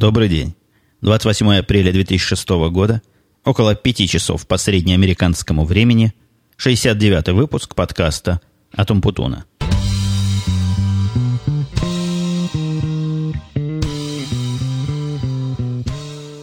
Добрый день. 28 апреля 2006 года, около 5 часов по среднеамериканскому времени, 69 выпуск подкаста «Атом Путуна».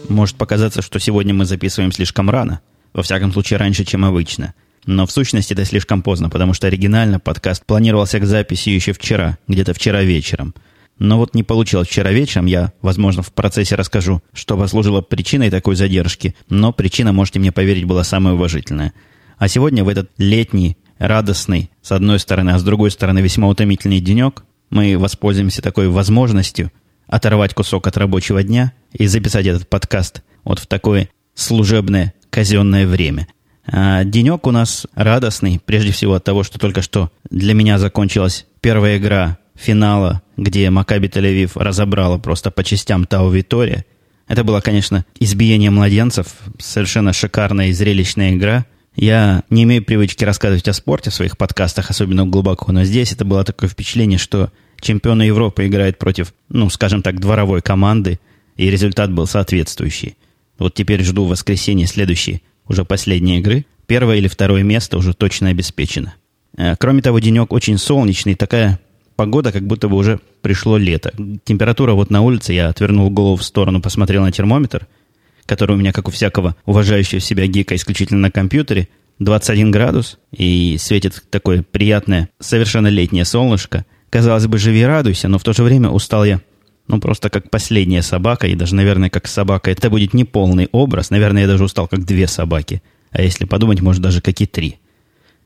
Может показаться, что сегодня мы записываем слишком рано, во всяком случае раньше, чем обычно. Но в сущности это слишком поздно, потому что оригинально подкаст планировался к записи еще вчера, где-то вчера вечером – но вот не получилось вчера вечером. Я, возможно, в процессе расскажу, что послужило причиной такой задержки. Но причина, можете мне поверить, была самая уважительная. А сегодня, в этот летний, радостный, с одной стороны, а с другой стороны, весьма утомительный денек, мы воспользуемся такой возможностью оторвать кусок от рабочего дня и записать этот подкаст вот в такое служебное казенное время. А денек у нас радостный, прежде всего от того, что только что для меня закончилась первая игра финала, где Макаби Тель-Авив разобрала просто по частям Тау Витория. Это было, конечно, избиение младенцев, совершенно шикарная и зрелищная игра. Я не имею привычки рассказывать о спорте в своих подкастах, особенно глубоко, но здесь это было такое впечатление, что чемпионы Европы играют против, ну, скажем так, дворовой команды, и результат был соответствующий. Вот теперь жду воскресенье следующей, уже последней игры. Первое или второе место уже точно обеспечено. Э, кроме того, денек очень солнечный, такая погода, как будто бы уже пришло лето. Температура вот на улице, я отвернул голову в сторону, посмотрел на термометр, который у меня, как у всякого уважающего себя гика, исключительно на компьютере, 21 градус, и светит такое приятное, совершенно летнее солнышко. Казалось бы, живи радуйся, но в то же время устал я, ну, просто как последняя собака, и даже, наверное, как собака. Это будет не полный образ, наверное, я даже устал как две собаки. А если подумать, может, даже как и три.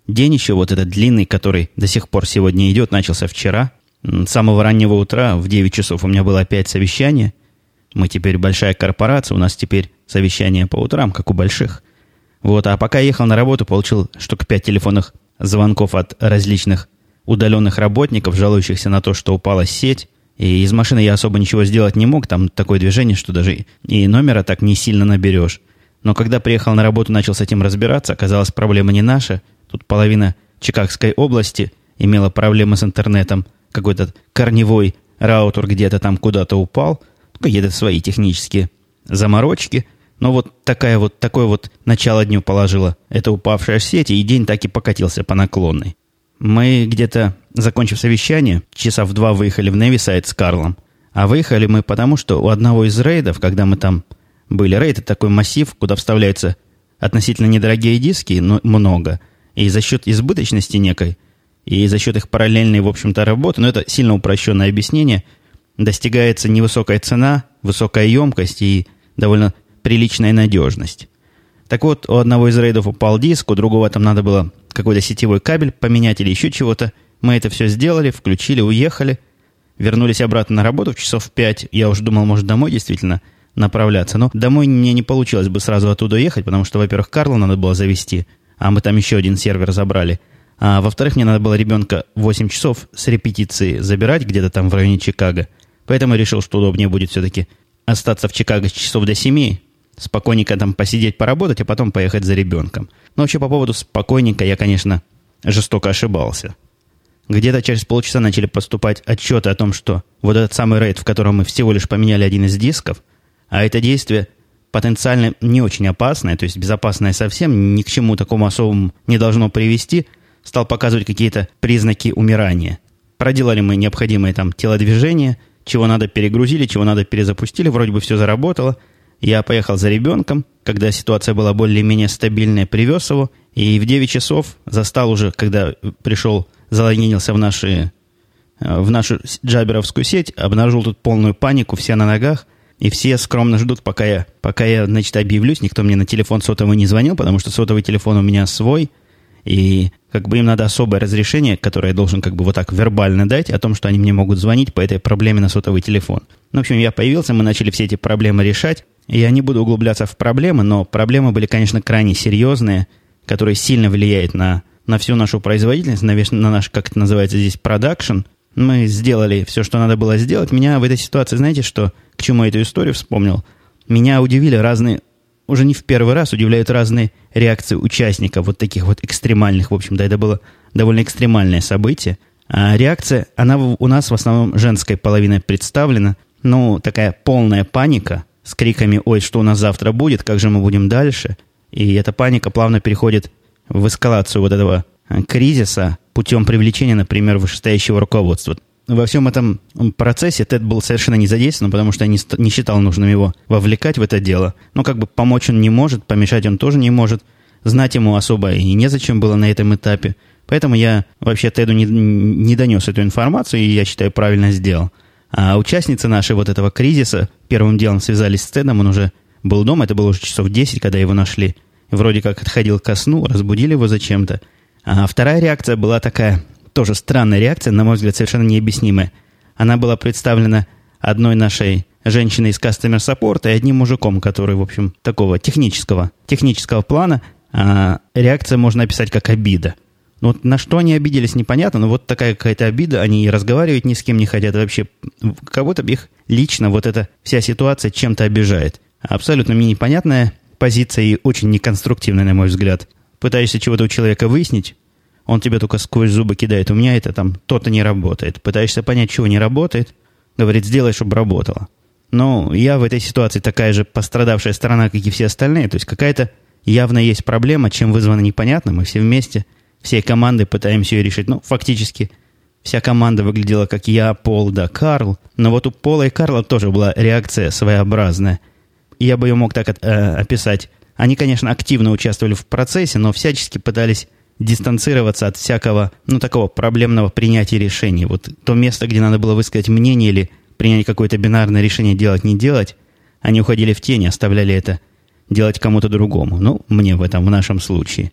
День еще вот этот длинный, который до сих пор сегодня идет, начался вчера. С самого раннего утра в 9 часов у меня было опять совещание. Мы теперь большая корпорация, у нас теперь совещание по утрам, как у больших. Вот, а пока ехал на работу, получил штук 5 телефонных звонков от различных удаленных работников, жалующихся на то, что упала сеть. И из машины я особо ничего сделать не мог, там такое движение, что даже и номера так не сильно наберешь. Но когда приехал на работу, начал с этим разбираться, оказалось, проблема не наша – Тут половина Чикагской области имела проблемы с интернетом. Какой-то корневой раутер где-то там куда-то упал. Какие-то свои технические заморочки. Но вот, такая вот такое вот начало дню положила эта упавшая сеть, и день так и покатился по наклонной. Мы где-то, закончив совещание, часа в два выехали в Невисайд с Карлом. А выехали мы потому, что у одного из рейдов, когда мы там были, рейд это такой массив, куда вставляются относительно недорогие диски, но много – и за счет избыточности некой, и за счет их параллельной, в общем-то, работы, но это сильно упрощенное объяснение, достигается невысокая цена, высокая емкость и довольно приличная надежность. Так вот, у одного из рейдов упал диск, у другого там надо было какой-то сетевой кабель поменять или еще чего-то. Мы это все сделали, включили, уехали, вернулись обратно на работу в часов 5. Я уже думал, может, домой действительно направляться. Но домой мне не получилось бы сразу оттуда ехать, потому что, во-первых, Карла надо было завести – а мы там еще один сервер забрали. А во-вторых, мне надо было ребенка 8 часов с репетиции забирать где-то там в районе Чикаго. Поэтому решил, что удобнее будет все-таки остаться в Чикаго с часов до 7, спокойненько там посидеть, поработать, а потом поехать за ребенком. Но вообще по поводу спокойненько я, конечно, жестоко ошибался. Где-то через полчаса начали поступать отчеты о том, что вот этот самый рейд, в котором мы всего лишь поменяли один из дисков, а это действие – потенциально не очень опасное, то есть безопасное совсем, ни к чему такому особому не должно привести, стал показывать какие-то признаки умирания. Проделали мы необходимые там телодвижения, чего надо перегрузили, чего надо перезапустили, вроде бы все заработало. Я поехал за ребенком, когда ситуация была более-менее стабильная, привез его, и в 9 часов застал уже, когда пришел, залогинился в наши в нашу джаберовскую сеть, обнаружил тут полную панику, все на ногах, и все скромно ждут, пока я, пока я, значит, объявлюсь. Никто мне на телефон сотовый не звонил, потому что сотовый телефон у меня свой. И как бы им надо особое разрешение, которое я должен как бы вот так вербально дать, о том, что они мне могут звонить по этой проблеме на сотовый телефон. Ну, в общем, я появился, мы начали все эти проблемы решать. Я не буду углубляться в проблемы, но проблемы были, конечно, крайне серьезные, которые сильно влияют на, на всю нашу производительность, на, на наш, как это называется здесь, продакшн. Мы сделали все, что надо было сделать. Меня в этой ситуации, знаете, что к чему я эту историю вспомнил, меня удивили разные, уже не в первый раз удивляют разные реакции участников вот таких вот экстремальных, в общем-то, это было довольно экстремальное событие. А реакция, она у нас в основном женской половиной представлена. ну, такая полная паника с криками «Ой, что у нас завтра будет? Как же мы будем дальше?» И эта паника плавно переходит в эскалацию вот этого э, кризиса путем привлечения, например, вышестоящего руководства. Во всем этом процессе Тед был совершенно не задействован, потому что я не, не считал нужным его вовлекать в это дело. Но как бы помочь он не может, помешать он тоже не может. Знать ему особо и незачем было на этом этапе. Поэтому я вообще Теду не, не донес эту информацию, и я считаю, правильно сделал. А участницы нашей вот этого кризиса первым делом связались с Тедом, он уже был дома, это было уже часов 10, когда его нашли. Вроде как отходил ко сну, разбудили его зачем-то. А вторая реакция была такая, тоже странная реакция, на мой взгляд, совершенно необъяснимая. Она была представлена одной нашей женщиной из Customer Support и одним мужиком, который, в общем, такого технического, технического плана. А реакция можно описать как обида. Ну, вот на что они обиделись, непонятно, но вот такая какая-то обида, они разговаривать ни с кем не хотят, вообще будто их лично вот эта вся ситуация чем-то обижает. Абсолютно мне непонятная позиция и очень неконструктивная, на мой взгляд. Пытаешься чего-то у человека выяснить, он тебе только сквозь зубы кидает. У меня это там то-то не работает. Пытаешься понять, чего не работает. Говорит, сделай, чтобы работало. Но я в этой ситуации такая же пострадавшая сторона, как и все остальные. То есть какая-то явно есть проблема, чем вызвана непонятно. Мы все вместе, всей командой пытаемся ее решить. Ну, фактически, вся команда выглядела как я, Пол, да, Карл. Но вот у Пола и Карла тоже была реакция своеобразная. Я бы ее мог так э, описать. Они, конечно, активно участвовали в процессе, но всячески пытались дистанцироваться от всякого, ну, такого проблемного принятия решений. Вот то место, где надо было высказать мнение или принять какое-то бинарное решение делать, не делать, они уходили в тень, оставляли это делать кому-то другому. Ну, мне в этом, в нашем случае.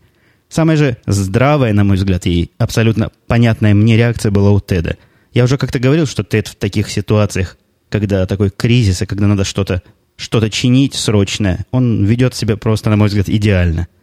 Самая же здравая, на мой взгляд, и абсолютно понятная мне реакция была у Теда. Я уже как-то говорил, что Тед в таких ситуациях, когда такой кризис, и когда надо что-то что чинить срочное, он ведет себя просто, на мой взгляд, идеально –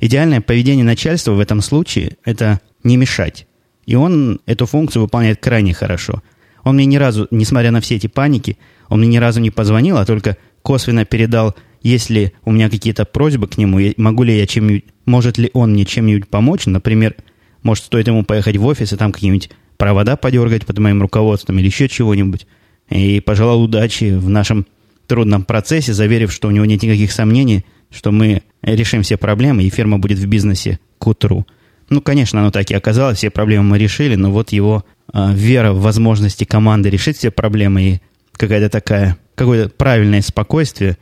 Идеальное поведение начальства в этом случае – это не мешать. И он эту функцию выполняет крайне хорошо. Он мне ни разу, несмотря на все эти паники, он мне ни разу не позвонил, а только косвенно передал, если у меня какие-то просьбы к нему, могу ли я чем-нибудь, может ли он мне чем-нибудь помочь, например, может, стоит ему поехать в офис и там какие-нибудь провода подергать под моим руководством или еще чего-нибудь. И пожелал удачи в нашем трудном процессе, заверив, что у него нет никаких сомнений – что мы решим все проблемы, и фирма будет в бизнесе к утру. Ну, конечно, оно так и оказалось, все проблемы мы решили, но вот его э, вера в возможности команды решить все проблемы и какая-то такая, какое-то правильное спокойствие,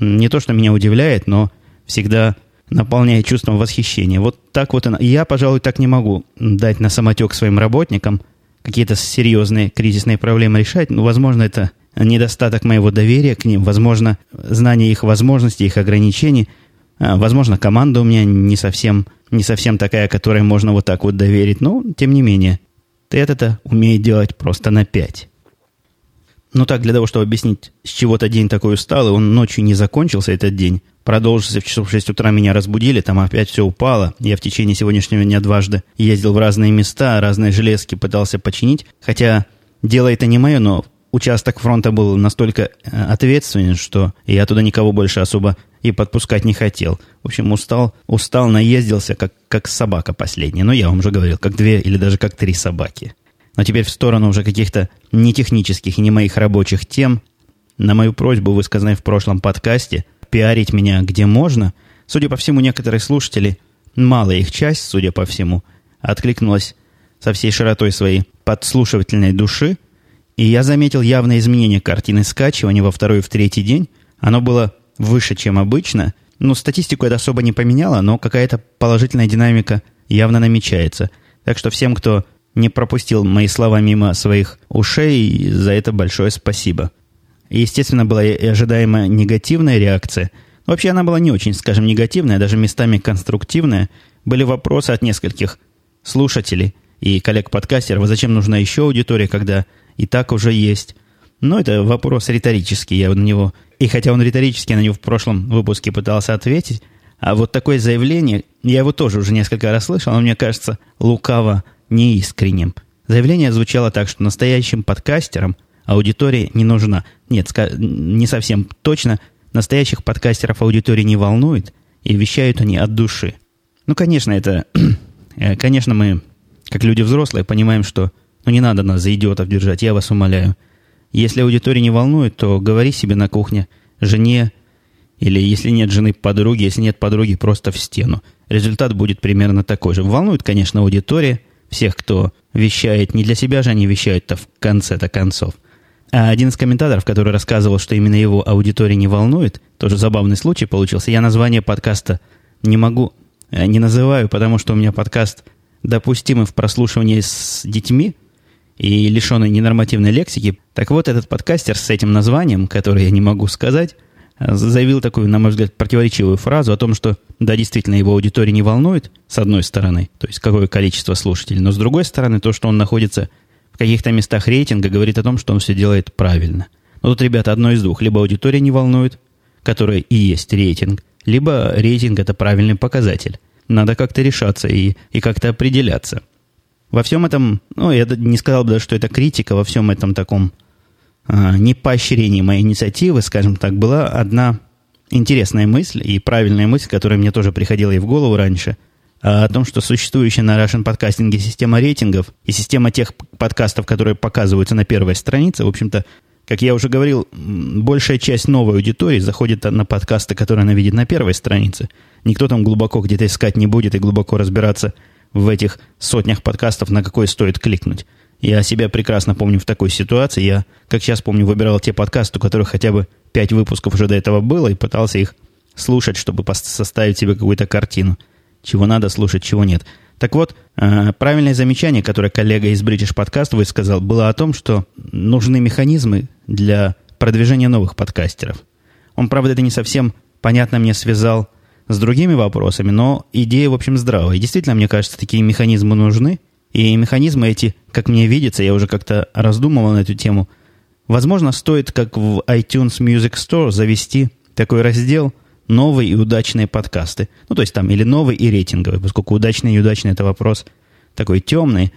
не то, что меня удивляет, но всегда наполняет чувством восхищения. Вот так вот и я, пожалуй, так не могу дать на самотек своим работникам какие-то серьезные кризисные проблемы решать. Ну, возможно, это недостаток моего доверия к ним, возможно, знание их возможностей, их ограничений. А, возможно, команда у меня не совсем, не совсем такая, которой можно вот так вот доверить. Но, тем не менее, Тед это умеет делать просто на пять. Ну так, для того, чтобы объяснить, с чего-то день такой усталый, он ночью не закончился этот день. Продолжился в часов в 6 утра, меня разбудили, там опять все упало. Я в течение сегодняшнего дня дважды ездил в разные места, разные железки пытался починить. Хотя дело это не мое, но участок фронта был настолько э, ответственен, что я туда никого больше особо и подпускать не хотел. В общем, устал, устал, наездился, как, как собака последняя. Но я вам уже говорил, как две или даже как три собаки. Но теперь в сторону уже каких-то не технических и не моих рабочих тем. На мою просьбу, высказанной в прошлом подкасте, пиарить меня где можно, судя по всему, некоторые слушатели, малая их часть, судя по всему, откликнулась со всей широтой своей подслушивательной души – и я заметил явное изменение картины скачивания во второй и в третий день. Оно было выше, чем обычно. Ну, статистику это особо не поменяло, но какая-то положительная динамика явно намечается. Так что всем, кто не пропустил мои слова мимо своих ушей, за это большое спасибо. Естественно, была и ожидаемая негативная реакция. Вообще она была не очень, скажем, негативная, даже местами конструктивная. Были вопросы от нескольких слушателей и коллег-подкастеров, зачем нужна еще аудитория, когда и так уже есть. Но это вопрос риторический, я на него... И хотя он риторический, на него в прошлом выпуске пытался ответить, а вот такое заявление, я его тоже уже несколько раз слышал, но мне кажется лукаво неискренним. Заявление звучало так, что настоящим подкастерам аудитория не нужна. Нет, не совсем точно. Настоящих подкастеров аудитория не волнует, и вещают они от души. Ну, конечно, это... Э, конечно, мы, как люди взрослые, понимаем, что ну не надо нас за идиотов держать, я вас умоляю. Если аудитория не волнует, то говори себе на кухне жене, или если нет жены, подруги, если нет подруги, просто в стену. Результат будет примерно такой же. Волнует, конечно, аудитория, всех, кто вещает. Не для себя же они вещают-то в конце-то концов. А один из комментаторов, который рассказывал, что именно его аудитория не волнует, тоже забавный случай получился. Я название подкаста не могу, э, не называю, потому что у меня подкаст допустимый в прослушивании с детьми и лишенный ненормативной лексики. Так вот, этот подкастер с этим названием, который я не могу сказать, заявил такую, на мой взгляд, противоречивую фразу о том, что, да, действительно, его аудитория не волнует, с одной стороны, то есть какое количество слушателей, но с другой стороны, то, что он находится в каких-то местах рейтинга, говорит о том, что он все делает правильно. Но тут, ребята, одно из двух. Либо аудитория не волнует, которая и есть рейтинг, либо рейтинг – это правильный показатель. Надо как-то решаться и, и как-то определяться. Во всем этом, ну, я не сказал бы даже, что это критика, во всем этом таком а, не поощрении моей инициативы, скажем так, была одна интересная мысль и правильная мысль, которая мне тоже приходила и в голову раньше, а, о том, что существующая на Russian подкастинге система рейтингов и система тех подкастов, которые показываются на первой странице, в общем-то, как я уже говорил, большая часть новой аудитории заходит на подкасты, которые она видит на первой странице. Никто там глубоко где-то искать не будет и глубоко разбираться в этих сотнях подкастов, на какой стоит кликнуть. Я себя прекрасно помню в такой ситуации. Я, как сейчас помню, выбирал те подкасты, у которых хотя бы пять выпусков уже до этого было, и пытался их слушать, чтобы составить себе какую-то картину. Чего надо слушать, чего нет. Так вот, э, правильное замечание, которое коллега из British Podcast высказал, было о том, что нужны механизмы для продвижения новых подкастеров. Он, правда, это не совсем понятно мне связал с другими вопросами, но идея, в общем, здравая. И действительно, мне кажется, такие механизмы нужны – и механизмы эти, как мне видится, я уже как-то раздумывал на эту тему, возможно, стоит, как в iTunes Music Store, завести такой раздел «Новые и удачные подкасты». Ну, то есть там или новый и рейтинговый, поскольку удачный и удачный – это вопрос такой темный.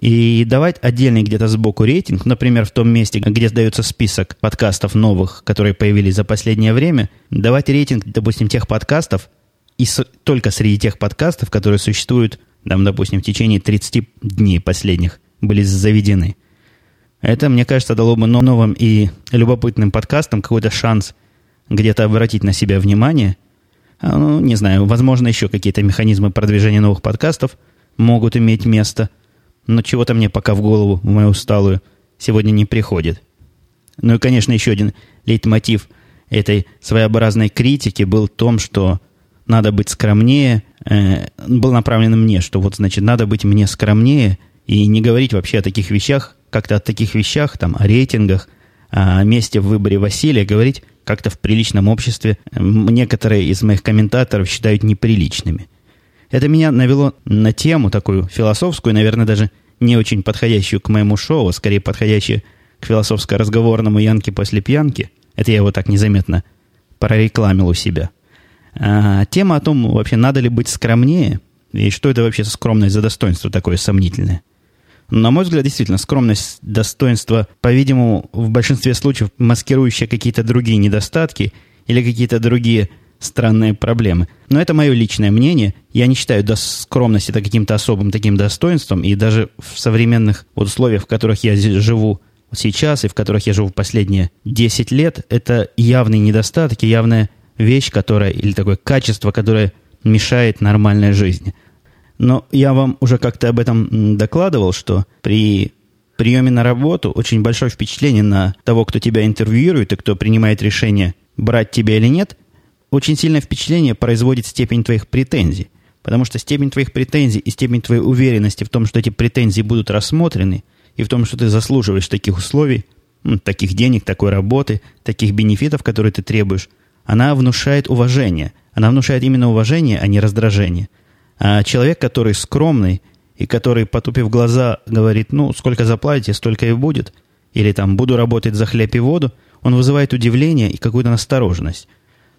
И давать отдельный где-то сбоку рейтинг, например, в том месте, где сдается список подкастов новых, которые появились за последнее время, давать рейтинг, допустим, тех подкастов, и с, только среди тех подкастов, которые существуют там, допустим, в течение 30 дней последних были заведены. Это, мне кажется, дало бы новым и любопытным подкастам какой-то шанс где-то обратить на себя внимание. А, ну, не знаю, возможно, еще какие-то механизмы продвижения новых подкастов могут иметь место. Но чего-то мне пока в голову, в мою усталую, сегодня не приходит. Ну и, конечно, еще один лейтмотив этой своеобразной критики был в том, что надо быть скромнее, э, был направлен мне, что вот, значит, надо быть мне скромнее и не говорить вообще о таких вещах, как-то о таких вещах, там, о рейтингах, о месте в выборе Василия, говорить как-то в приличном обществе. Некоторые из моих комментаторов считают неприличными. Это меня навело на тему такую философскую, наверное, даже не очень подходящую к моему шоу, а скорее подходящую к философско-разговорному Янке после пьянки. Это я его так незаметно прорекламил у себя. А, тема о том, вообще надо ли быть скромнее, и что это вообще скромность за достоинство такое сомнительное. На мой взгляд, действительно, скромность, достоинство, по-видимому, в большинстве случаев маскирующие какие-то другие недостатки или какие-то другие странные проблемы. Но это мое личное мнение. Я не считаю скромность это каким-то особым таким достоинством, и даже в современных условиях, в которых я живу сейчас и в которых я живу последние 10 лет, это явный недостаток и явная вещь, которая, или такое качество, которое мешает нормальной жизни. Но я вам уже как-то об этом докладывал, что при приеме на работу очень большое впечатление на того, кто тебя интервьюирует и кто принимает решение, брать тебя или нет, очень сильное впечатление производит степень твоих претензий. Потому что степень твоих претензий и степень твоей уверенности в том, что эти претензии будут рассмотрены, и в том, что ты заслуживаешь таких условий, таких денег, такой работы, таких бенефитов, которые ты требуешь, она внушает уважение. Она внушает именно уважение, а не раздражение. А человек, который скромный и который, потупив глаза, говорит, ну, сколько заплатите, столько и будет, или там, буду работать за хлеб и воду, он вызывает удивление и какую-то настороженность.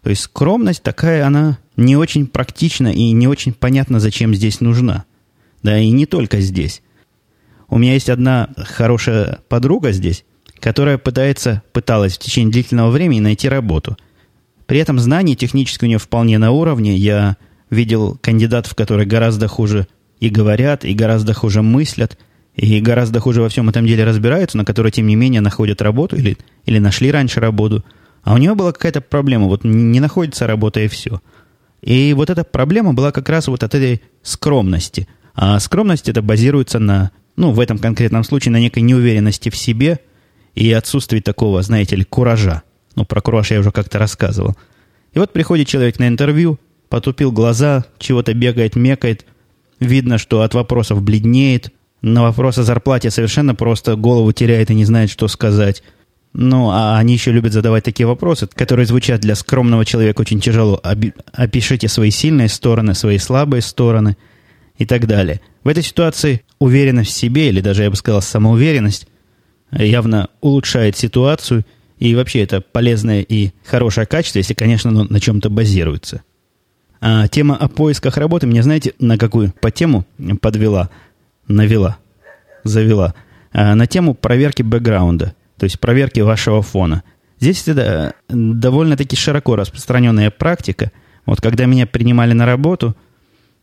То есть скромность такая, она не очень практична и не очень понятна, зачем здесь нужна. Да и не только здесь. У меня есть одна хорошая подруга здесь, которая пытается, пыталась в течение длительного времени найти работу – при этом знания технические у нее вполне на уровне. Я видел кандидатов, которые гораздо хуже и говорят, и гораздо хуже мыслят. и гораздо хуже во всем этом деле разбираются, на которые, тем не менее, находят работу или, или нашли раньше работу. А у него была какая-то проблема, вот не находится работа и все. И вот эта проблема была как раз вот от этой скромности. А скромность это базируется на, ну, в этом конкретном случае, на некой неуверенности в себе и отсутствии такого, знаете ли, куража. Ну, про кураж я уже как-то рассказывал. И вот приходит человек на интервью, потупил глаза, чего-то бегает, мекает. Видно, что от вопросов бледнеет. На вопрос о зарплате совершенно просто голову теряет и не знает, что сказать. Ну, а они еще любят задавать такие вопросы, которые звучат для скромного человека очень тяжело. Опишите свои сильные стороны, свои слабые стороны и так далее. В этой ситуации уверенность в себе, или даже, я бы сказал, самоуверенность, явно улучшает ситуацию, и вообще это полезное и хорошее качество, если, конечно, оно на чем-то базируется. А тема о поисках работы меня, знаете, на какую по тему подвела? Навела. Завела. А, на тему проверки бэкграунда, то есть проверки вашего фона. Здесь это довольно-таки широко распространенная практика. Вот когда меня принимали на работу,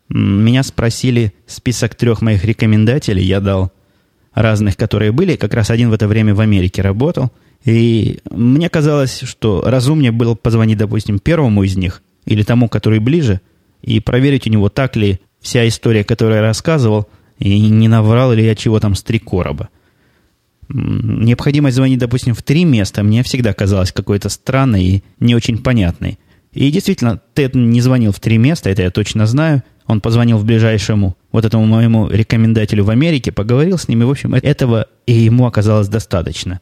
меня спросили список трех моих рекомендателей, я дал разных, которые были. Как раз один в это время в Америке работал. И мне казалось, что разумнее было позвонить, допустим, первому из них – или тому, который ближе, и проверить у него, так ли вся история, которую я рассказывал, и не наврал ли я чего там с три короба. Необходимость звонить, допустим, в три места мне всегда казалась какой-то странной и не очень понятной. И действительно, Тед не звонил в три места, это я точно знаю. Он позвонил в ближайшему, вот этому моему рекомендателю в Америке, поговорил с ними. В общем, этого и ему оказалось достаточно.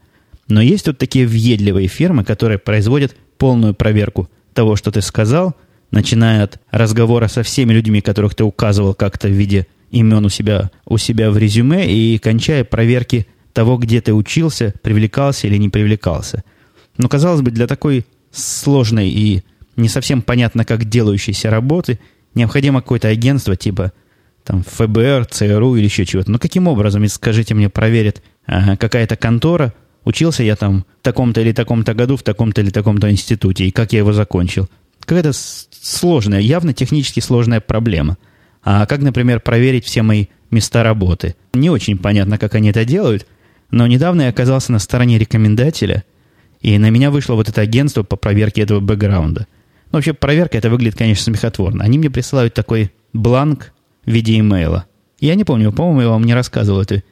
Но есть тут такие въедливые фирмы, которые производят полную проверку того, что ты сказал, начиная от разговора со всеми людьми, которых ты указывал как-то в виде имен у себя, у себя в резюме, и кончая проверки того, где ты учился, привлекался или не привлекался. Но, казалось бы, для такой сложной и не совсем понятно, как делающейся работы, необходимо какое-то агентство типа там, ФБР, ЦРУ или еще чего-то. Но каким образом, скажите мне, проверит ага, какая-то контора, Учился я там в таком-то или таком-то году, в таком-то или таком-то институте, и как я его закончил. Какая-то сложная, явно технически сложная проблема. А как, например, проверить все мои места работы? Не очень понятно, как они это делают, но недавно я оказался на стороне рекомендателя, и на меня вышло вот это агентство по проверке этого бэкграунда. Ну, вообще, проверка это выглядит, конечно, смехотворно. Они мне присылают такой бланк в виде имейла. Я не помню, по-моему, я вам не рассказывал этой,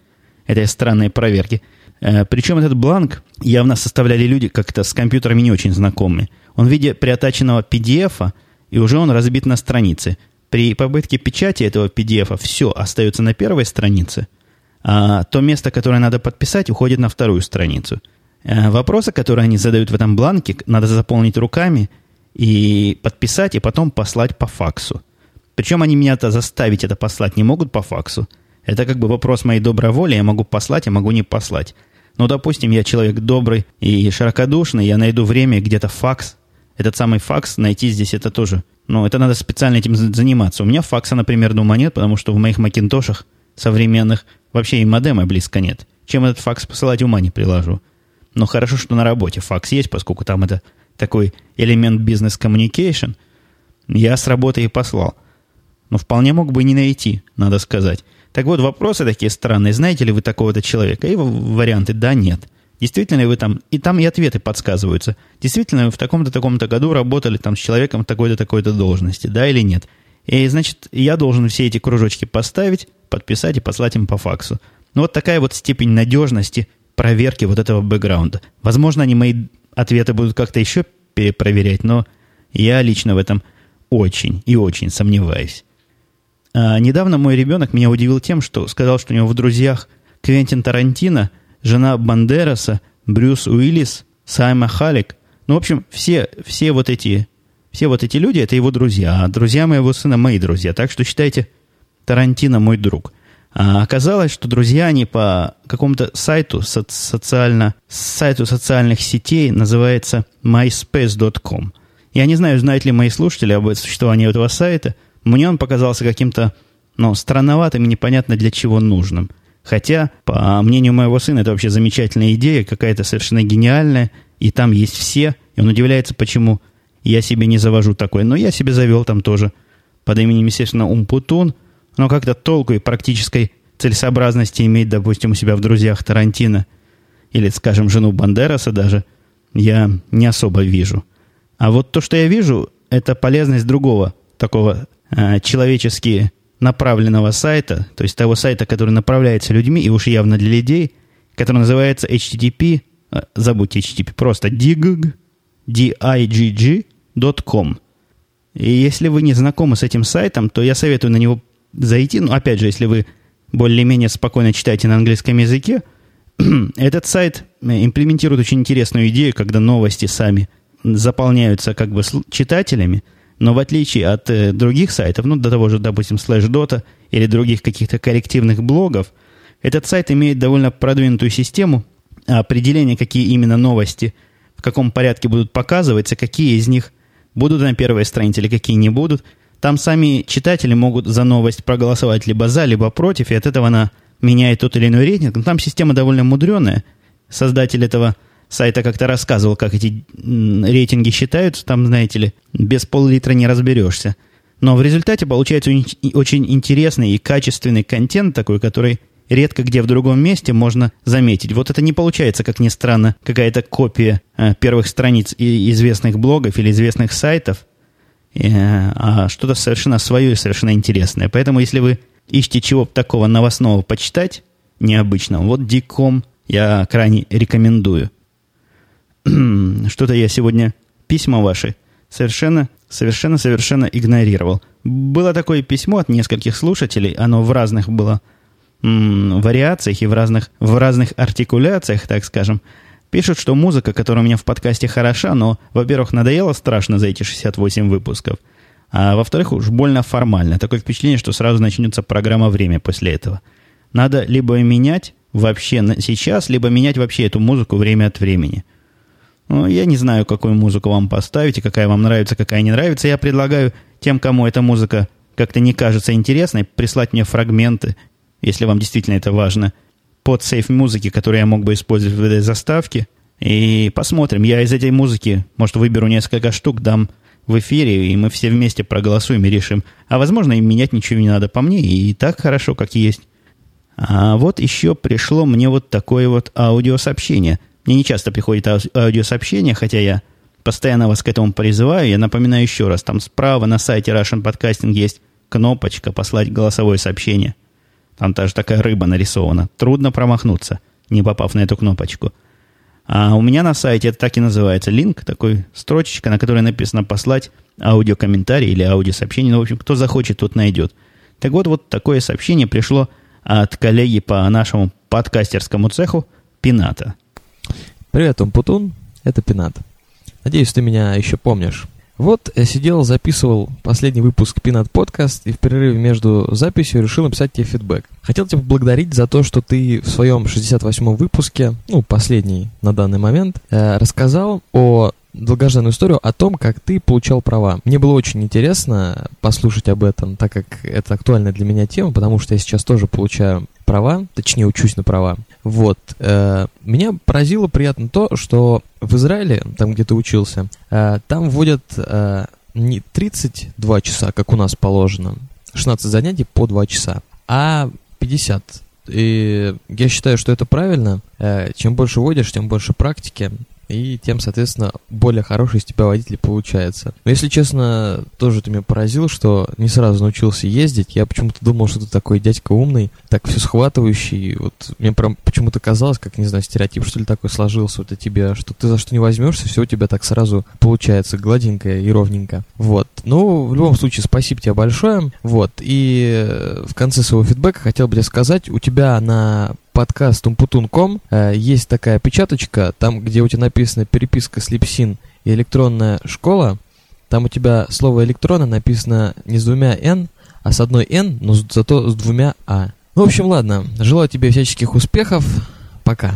этой странной проверки. Э, Причем этот бланк явно составляли люди как-то с компьютерами не очень знакомые. Он в виде приотаченного PDF, и уже он разбит на страницы. При попытке печати этого PDF все остается на первой странице, а то место, которое надо подписать, уходит на вторую страницу. Э, вопросы, которые они задают в этом бланке, надо заполнить руками и подписать, и потом послать по факсу. Причем они меня-то заставить это послать не могут по факсу. Это как бы вопрос моей доброй воли, я могу послать, я могу не послать. Ну, допустим, я человек добрый и широкодушный, я найду время где-то факс. Этот самый факс найти здесь это тоже. Ну, это надо специально этим заниматься. У меня факса, например, дома нет, потому что в моих макинтошах современных вообще и модема близко нет. Чем этот факс посылать, ума не приложу. Но хорошо, что на работе факс есть, поскольку там это такой элемент business communication. Я с работы и послал. Но вполне мог бы не найти, надо сказать. Так вот, вопросы такие странные. Знаете ли вы такого-то человека? И варианты «да», «нет». Действительно ли вы там... И там и ответы подсказываются. Действительно вы в таком-то, таком-то году работали там с человеком такой-то, такой-то должности, да или нет? И, значит, я должен все эти кружочки поставить, подписать и послать им по факсу. Ну, вот такая вот степень надежности проверки вот этого бэкграунда. Возможно, они мои ответы будут как-то еще перепроверять, но я лично в этом очень и очень сомневаюсь. А, недавно мой ребенок меня удивил тем, что сказал, что у него в друзьях Квентин Тарантино, жена Бандераса, Брюс Уиллис, Сайма Халик. Ну, в общем, все, все вот эти все вот эти люди – это его друзья, а друзья моего сына – мои друзья. Так что считайте, Тарантино мой друг. А оказалось, что друзья они по какому-то сайту, со- социально, сайту социальных сетей называется myspace.com. Я не знаю, знают ли мои слушатели об существовании этого сайта – мне он показался каким-то, ну, странноватым и непонятно для чего нужным. Хотя, по мнению моего сына, это вообще замечательная идея, какая-то совершенно гениальная, и там есть все, и он удивляется, почему я себе не завожу такой. Но я себе завел там тоже под именем, естественно, Умпутун, но как-то толку и практической целесообразности иметь, допустим, у себя в друзьях Тарантино или, скажем, жену Бандераса даже, я не особо вижу. А вот то, что я вижу, это полезность другого такого э, человечески направленного сайта, то есть того сайта, который направляется людьми, и уж явно для людей, который называется http, э, забудьте http, просто digg, digg.com. И если вы не знакомы с этим сайтом, то я советую на него зайти. Ну, опять же, если вы более-менее спокойно читаете на английском языке, этот сайт э, имплементирует очень интересную идею, когда новости сами заполняются как бы читателями, но в отличие от э, других сайтов, ну, до того же, допустим, Slashdot или других каких-то коллективных блогов, этот сайт имеет довольно продвинутую систему определения, какие именно новости в каком порядке будут показываться, какие из них будут на первой странице или какие не будут. Там сами читатели могут за новость проголосовать либо за, либо против, и от этого она меняет тот или иной рейтинг. Но там система довольно мудреная. Создатель этого сайта как-то рассказывал, как эти рейтинги считаются. Там, знаете ли, без пол-литра не разберешься. Но в результате получается очень интересный и качественный контент такой, который редко где в другом месте можно заметить. Вот это не получается, как ни странно, какая-то копия э, первых страниц известных блогов или известных сайтов, э, а что-то совершенно свое и совершенно интересное. Поэтому, если вы ищете чего такого новостного почитать, необычного, вот Диком я крайне рекомендую. Что-то я сегодня письма ваши совершенно, совершенно, совершенно игнорировал. Было такое письмо от нескольких слушателей, оно в разных было вариациях и в разных, в разных артикуляциях, так скажем, пишут, что музыка, которая у меня в подкасте хороша, но, во-первых, надоело страшно за эти 68 выпусков, а во-вторых, уж больно формально. Такое впечатление, что сразу начнется программа «Время» после этого. Надо либо менять вообще сейчас, либо менять вообще эту музыку время от времени. Ну, я не знаю, какую музыку вам поставить, и какая вам нравится, какая не нравится. Я предлагаю тем, кому эта музыка как-то не кажется интересной, прислать мне фрагменты если вам действительно это важно, под сейф музыки, который я мог бы использовать в этой заставке. И посмотрим. Я из этой музыки, может, выберу несколько штук, дам в эфире, и мы все вместе проголосуем и решим. А возможно, им менять ничего не надо по мне, и так хорошо, как есть. А вот еще пришло мне вот такое вот аудиосообщение. Мне не часто приходит аудиосообщение, хотя я постоянно вас к этому призываю. Я напоминаю еще раз, там справа на сайте Russian Podcasting есть кнопочка «Послать голосовое сообщение». Там даже такая рыба нарисована. Трудно промахнуться, не попав на эту кнопочку. А у меня на сайте это так и называется. Линк, такой строчечка, на которой написано «послать аудиокомментарий» или аудиосообщение. Ну, в общем, кто захочет, тот найдет. Так вот, вот такое сообщение пришло от коллеги по нашему подкастерскому цеху Пината. Привет, Умпутун, это Пинат. Надеюсь, ты меня еще помнишь. Вот я сидел, записывал последний выпуск Peanut Podcast и в перерыве между записью решил написать тебе фидбэк. Хотел тебя поблагодарить за то, что ты в своем 68-м выпуске, ну, последний на данный момент, э, рассказал о долгожданную историю о том, как ты получал права. Мне было очень интересно послушать об этом, так как это актуальная для меня тема, потому что я сейчас тоже получаю права, точнее учусь на права. Вот. Э, меня поразило приятно то, что в Израиле, там где ты учился, э, там вводят э, не 32 часа, как у нас положено, 16 занятий по 2 часа, а 50. И я считаю, что это правильно. Чем больше водишь, тем больше практики и тем, соответственно, более хороший из тебя водитель получается. Но, если честно, тоже ты меня поразил, что не сразу научился ездить. Я почему-то думал, что ты такой дядька умный, так все схватывающий. Вот мне прям почему-то казалось, как, не знаю, стереотип, что ли, такой сложился вот о тебе, что ты за что не возьмешься, все у тебя так сразу получается гладенько и ровненько. Вот. Ну, в любом случае, спасибо тебе большое. Вот. И в конце своего фидбэка хотел бы тебе сказать, у тебя на подкаст umпутун.com э, есть такая печаточка, там, где у тебя написано переписка с Липсин и электронная школа, там у тебя слово электронно написано не с двумя «н», а с одной «н», но зато с двумя «а». Ну, в общем, ладно. Желаю тебе всяческих успехов. Пока.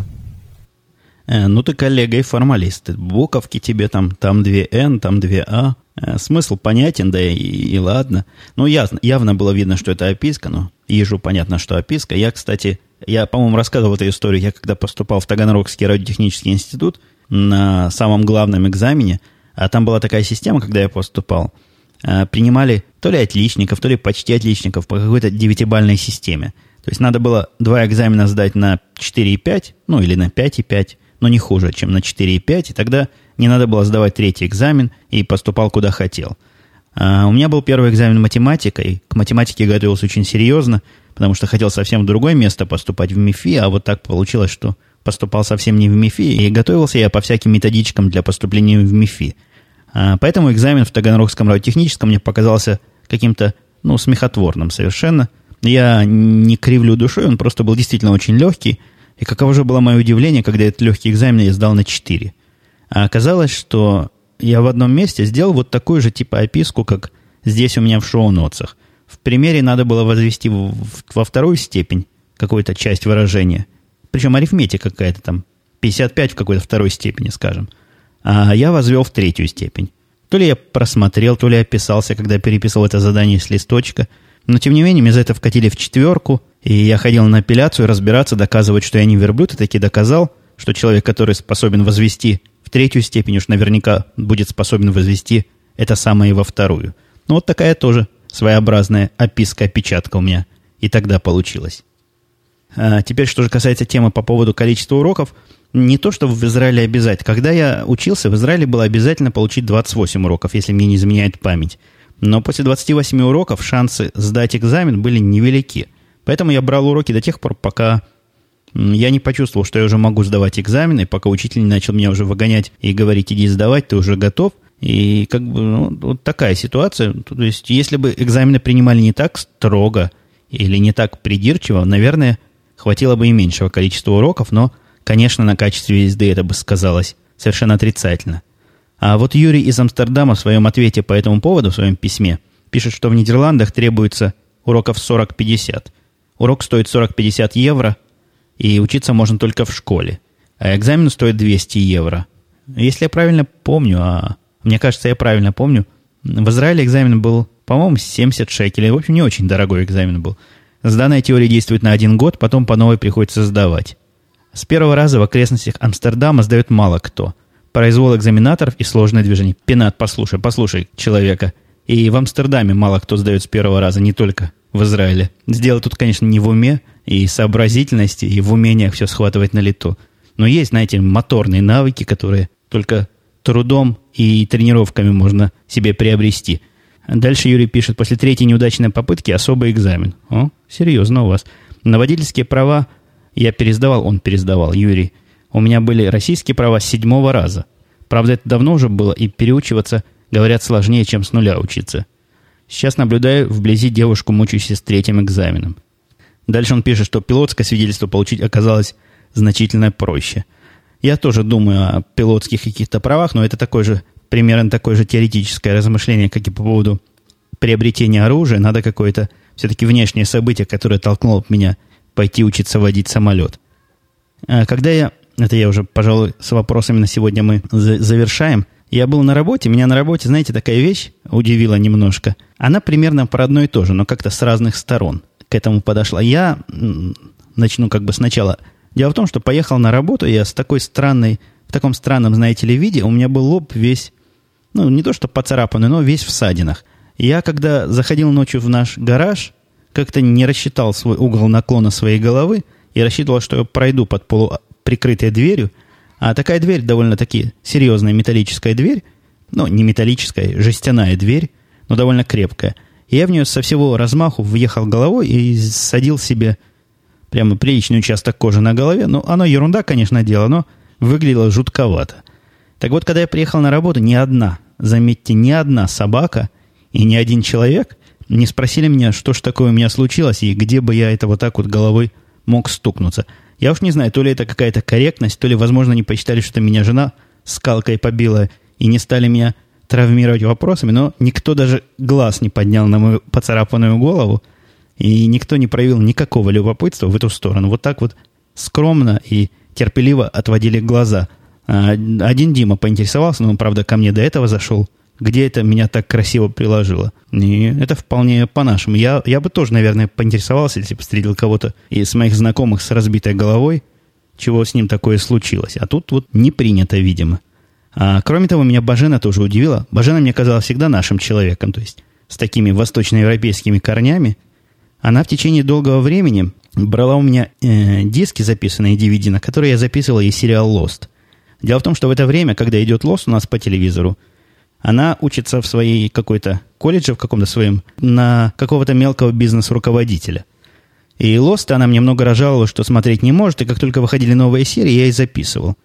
Э, ну, ты коллега и формалист. Буковки тебе там, там две «н», там две «а». Э, смысл понятен, да и, и ладно. Ну, ясно, явно было видно, что это описка, но ежу понятно, что описка. Я, кстати, я, по-моему, рассказывал эту историю. Я когда поступал в Таганрогский радиотехнический институт на самом главном экзамене, а там была такая система, когда я поступал, э, принимали то ли отличников, то ли почти отличников по какой-то девятибальной системе. То есть надо было два экзамена сдать на 4,5, ну или на 5,5, но не хуже, чем на 4,5, и тогда не надо было сдавать третий экзамен и поступал куда хотел. А у меня был первый экзамен математикой. К математике готовился очень серьезно, потому что хотел совсем в другое место поступать в МИФИ, а вот так получилось, что поступал совсем не в МИФИ, и готовился я по всяким методичкам для поступления в МИФИ. А, поэтому экзамен в Таганрогском радиотехническом мне показался каким-то, ну, смехотворным совершенно. Я не кривлю душой, он просто был действительно очень легкий. И каково же было мое удивление, когда этот легкий экзамен я сдал на 4. А оказалось, что я в одном месте сделал вот такую же типа описку, как здесь у меня в шоу-нотсах. В примере надо было возвести во вторую степень какую-то часть выражения. Причем арифметика какая-то там. 55 в какой-то второй степени, скажем. А я возвел в третью степень. То ли я просмотрел, то ли описался, когда переписывал это задание с листочка. Но, тем не менее, меня за это вкатили в четверку, и я ходил на апелляцию разбираться, доказывать, что я не верблюд, и таки доказал, что человек, который способен возвести третью степень, уж наверняка будет способен возвести это самое во вторую. Ну, вот такая тоже своеобразная описка-опечатка у меня и тогда получилась. А теперь, что же касается темы по поводу количества уроков, не то, что в Израиле обязательно. Когда я учился, в Израиле было обязательно получить 28 уроков, если мне не изменяет память. Но после 28 уроков шансы сдать экзамен были невелики. Поэтому я брал уроки до тех пор, пока я не почувствовал, что я уже могу сдавать экзамены, пока учитель не начал меня уже выгонять и говорить, иди сдавать, ты уже готов. И как бы ну, вот такая ситуация. То есть, если бы экзамены принимали не так строго или не так придирчиво, наверное, хватило бы и меньшего количества уроков, но, конечно, на качестве езды это бы сказалось совершенно отрицательно. А вот Юрий из Амстердама в своем ответе по этому поводу, в своем письме, пишет, что в Нидерландах требуется уроков 40-50. Урок стоит 40-50 евро, и учиться можно только в школе. А экзамен стоит 200 евро. Если я правильно помню, а мне кажется, я правильно помню, в Израиле экзамен был, по-моему, 70 шекелей. В общем, не очень дорогой экзамен был. Сданная теория действует на один год, потом по новой приходится сдавать. С первого раза в окрестностях Амстердама сдает мало кто. Произвол экзаменаторов и сложное движение. Пенат, послушай, послушай человека. И в Амстердаме мало кто сдает с первого раза, не только в Израиле. Сделать тут, конечно, не в уме и сообразительности, и в умениях все схватывать на лету. Но есть, знаете, моторные навыки, которые только трудом и тренировками можно себе приобрести – Дальше Юрий пишет, после третьей неудачной попытки особый экзамен. О, серьезно у вас. На водительские права я пересдавал, он пересдавал, Юрий. У меня были российские права с седьмого раза. Правда, это давно уже было, и переучиваться, говорят, сложнее, чем с нуля учиться. Сейчас наблюдаю вблизи девушку, мучающуюся с третьим экзаменом. Дальше он пишет, что пилотское свидетельство получить оказалось значительно проще. Я тоже думаю о пилотских каких-то правах, но это такой же примерно такое же теоретическое размышление, как и по поводу приобретения оружия. Надо какое-то все-таки внешнее событие, которое толкнуло меня пойти учиться водить самолет. А когда я, это я уже, пожалуй, с вопросами на сегодня мы завершаем. Я был на работе, меня на работе, знаете, такая вещь удивила немножко. Она примерно про одно и то же, но как-то с разных сторон к этому подошла. Я начну как бы сначала. Дело в том, что поехал на работу я с такой странной, в таком странном, знаете ли, виде. У меня был лоб весь ну, не то что поцарапанный, но весь в садинах. Я, когда заходил ночью в наш гараж, как-то не рассчитал свой угол наклона своей головы и рассчитывал, что я пройду под полуприкрытой дверью, а такая дверь довольно-таки серьезная металлическая дверь, ну, не металлическая, жестяная дверь, но довольно крепкая. Я в нее со всего размаху въехал головой и садил себе прямо приличный участок кожи на голове. Ну, оно ерунда, конечно, дело, но выглядело жутковато. Так вот, когда я приехал на работу, ни одна заметьте, ни одна собака и ни один человек не спросили меня, что ж такое у меня случилось и где бы я это вот так вот головой мог стукнуться. Я уж не знаю, то ли это какая-то корректность, то ли, возможно, они посчитали, что меня жена скалкой побила и не стали меня травмировать вопросами, но никто даже глаз не поднял на мою поцарапанную голову, и никто не проявил никакого любопытства в эту сторону. Вот так вот скромно и терпеливо отводили глаза – а, один Дима поинтересовался, но он, правда, ко мне до этого зашел. Где это меня так красиво приложило? И это вполне по-нашему. Я, я бы тоже, наверное, поинтересовался, если бы встретил кого-то из моих знакомых с разбитой головой, чего с ним такое случилось. А тут вот не принято, видимо. А, кроме того, меня Бажена тоже удивила. Бажена мне казалась всегда нашим человеком, то есть с такими восточноевропейскими корнями. Она в течение долгого времени брала у меня э, диски, записанные DVD, на которые я записывал ей сериал Lost. Дело в том, что в это время, когда идет Lost у нас по телевизору, она учится в своей какой-то колледже, в каком-то своем, на какого-то мелкого бизнес-руководителя. И Lost она мне много рожала, что смотреть не может, и как только выходили новые серии, я и записывал.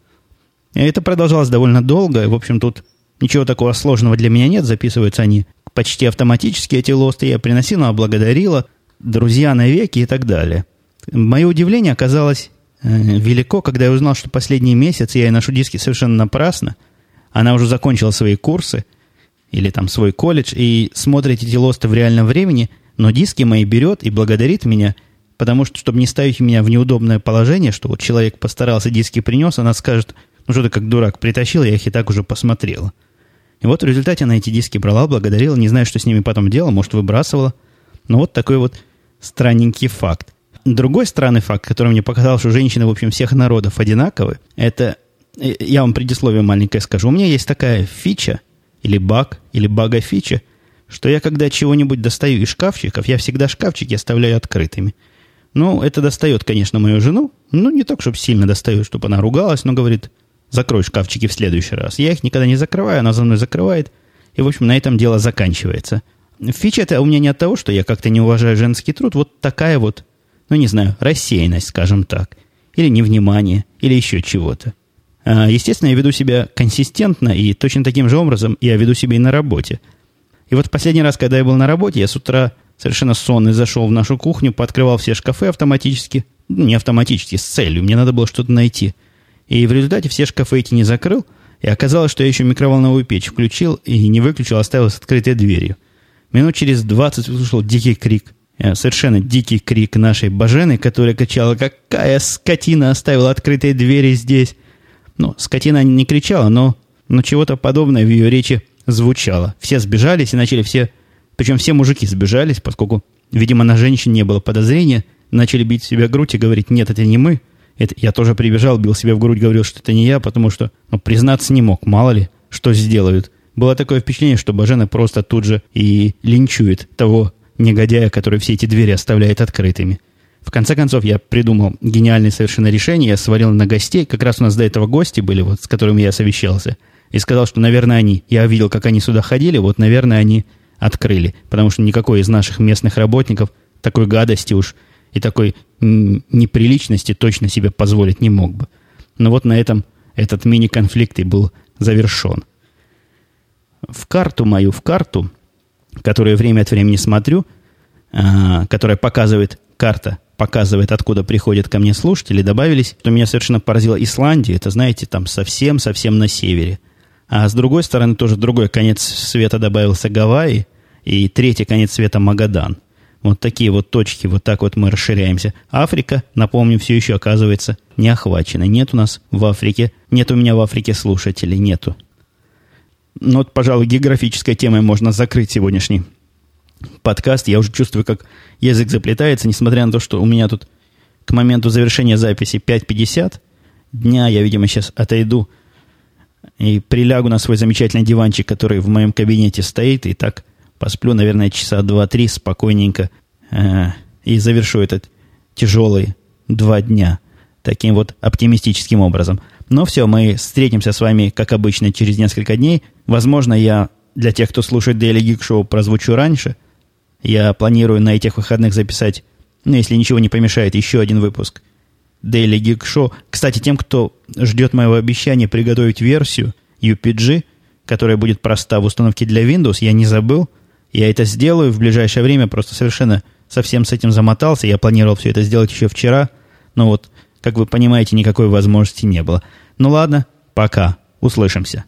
Это продолжалось довольно долго, в общем, тут ничего такого сложного для меня нет, записываются они почти автоматически, эти лосты, я приносила, благодарила, друзья навеки и так далее. Мое удивление оказалось э, велико, когда я узнал, что последний месяц я и ношу диски совершенно напрасно. Она уже закончила свои курсы или там свой колледж и смотрит эти лосты в реальном времени, но диски мои берет и благодарит меня, потому что, чтобы не ставить меня в неудобное положение, что вот человек постарался, диски принес, она скажет, ну что ты как дурак притащил, я их и так уже посмотрела. И вот в результате она эти диски брала, благодарила, не знаю, что с ними потом делала, может, выбрасывала. Но вот такой вот странненький факт. Другой странный факт, который мне показал, что женщины, в общем, всех народов одинаковы, это, э, я вам предисловие маленькое скажу. У меня есть такая фича, или баг, или бага-фича, что я когда чего-нибудь достаю из шкафчиков, я всегда шкафчики оставляю открытыми. Ну, это достает, конечно, мою жену. Ну, не так, чтобы сильно достает, чтобы она ругалась, но говорит, закрой шкафчики в следующий раз. Я их никогда не закрываю, она за мной закрывает. И, в общем, на этом дело заканчивается. Фича это у меня не от того, что я как-то не уважаю женский труд. Вот такая вот ну, не знаю, рассеянность, скажем так, или невнимание, или еще чего-то. А, естественно, я веду себя консистентно, и точно таким же образом я веду себя и на работе. И вот последний раз, когда я был на работе, я с утра совершенно сонный зашел в нашу кухню, пооткрывал все шкафы автоматически, ну, не автоматически, с целью, мне надо было что-то найти. И в результате все шкафы эти не закрыл, и оказалось, что я еще микроволновую печь включил и не выключил, оставил с открытой дверью. Минут через двадцать услышал дикий крик. Э, совершенно дикий крик нашей Бажены, которая кричала, какая скотина оставила открытые двери здесь. Ну, скотина не кричала, но, но чего-то подобное в ее речи звучало. Все сбежались и начали все, причем все мужики сбежались, поскольку, видимо, на женщин не было подозрения, начали бить себя грудь и говорить, нет, это не мы. Это, я тоже прибежал, бил себя в грудь, говорил, что это не я, потому что ну, признаться не мог, мало ли, что сделают. Было такое впечатление, что Бажена просто тут же и линчует того негодяя, который все эти двери оставляет открытыми. В конце концов, я придумал гениальное совершенно решение. Я сварил на гостей. Как раз у нас до этого гости были, вот, с которыми я совещался. И сказал, что, наверное, они... Я видел, как они сюда ходили. Вот, наверное, они открыли. Потому что никакой из наших местных работников такой гадости уж и такой неприличности точно себе позволить не мог бы. Но вот на этом этот мини-конфликт и был завершен. В карту мою, в карту которую время от времени смотрю, а, которая показывает, карта показывает, откуда приходят ко мне слушатели, добавились, то меня совершенно поразила Исландия. Это, знаете, там совсем-совсем на севере. А с другой стороны, тоже другой конец света добавился Гавайи, и третий конец света Магадан. Вот такие вот точки, вот так вот мы расширяемся. Африка, напомню, все еще оказывается не охвачена. Нет у нас в Африке, нет у меня в Африке слушателей, нету. Ну вот, пожалуй, географической темой можно закрыть сегодняшний подкаст. Я уже чувствую, как язык заплетается, несмотря на то, что у меня тут к моменту завершения записи 5.50 дня. Я, видимо, сейчас отойду и прилягу на свой замечательный диванчик, который в моем кабинете стоит, и так посплю, наверное, часа 2-3 спокойненько э, и завершу этот тяжелый два дня таким вот оптимистическим образом. Но все, мы встретимся с вами, как обычно, через несколько дней. Возможно, я для тех, кто слушает Daily Geek Show, прозвучу раньше. Я планирую на этих выходных записать, ну, если ничего не помешает, еще один выпуск Daily Geek Show. Кстати, тем, кто ждет моего обещания приготовить версию UPG, которая будет проста в установке для Windows, я не забыл. Я это сделаю в ближайшее время, просто совершенно совсем с этим замотался. Я планировал все это сделать еще вчера, но вот как вы понимаете, никакой возможности не было. Ну ладно, пока. Услышимся.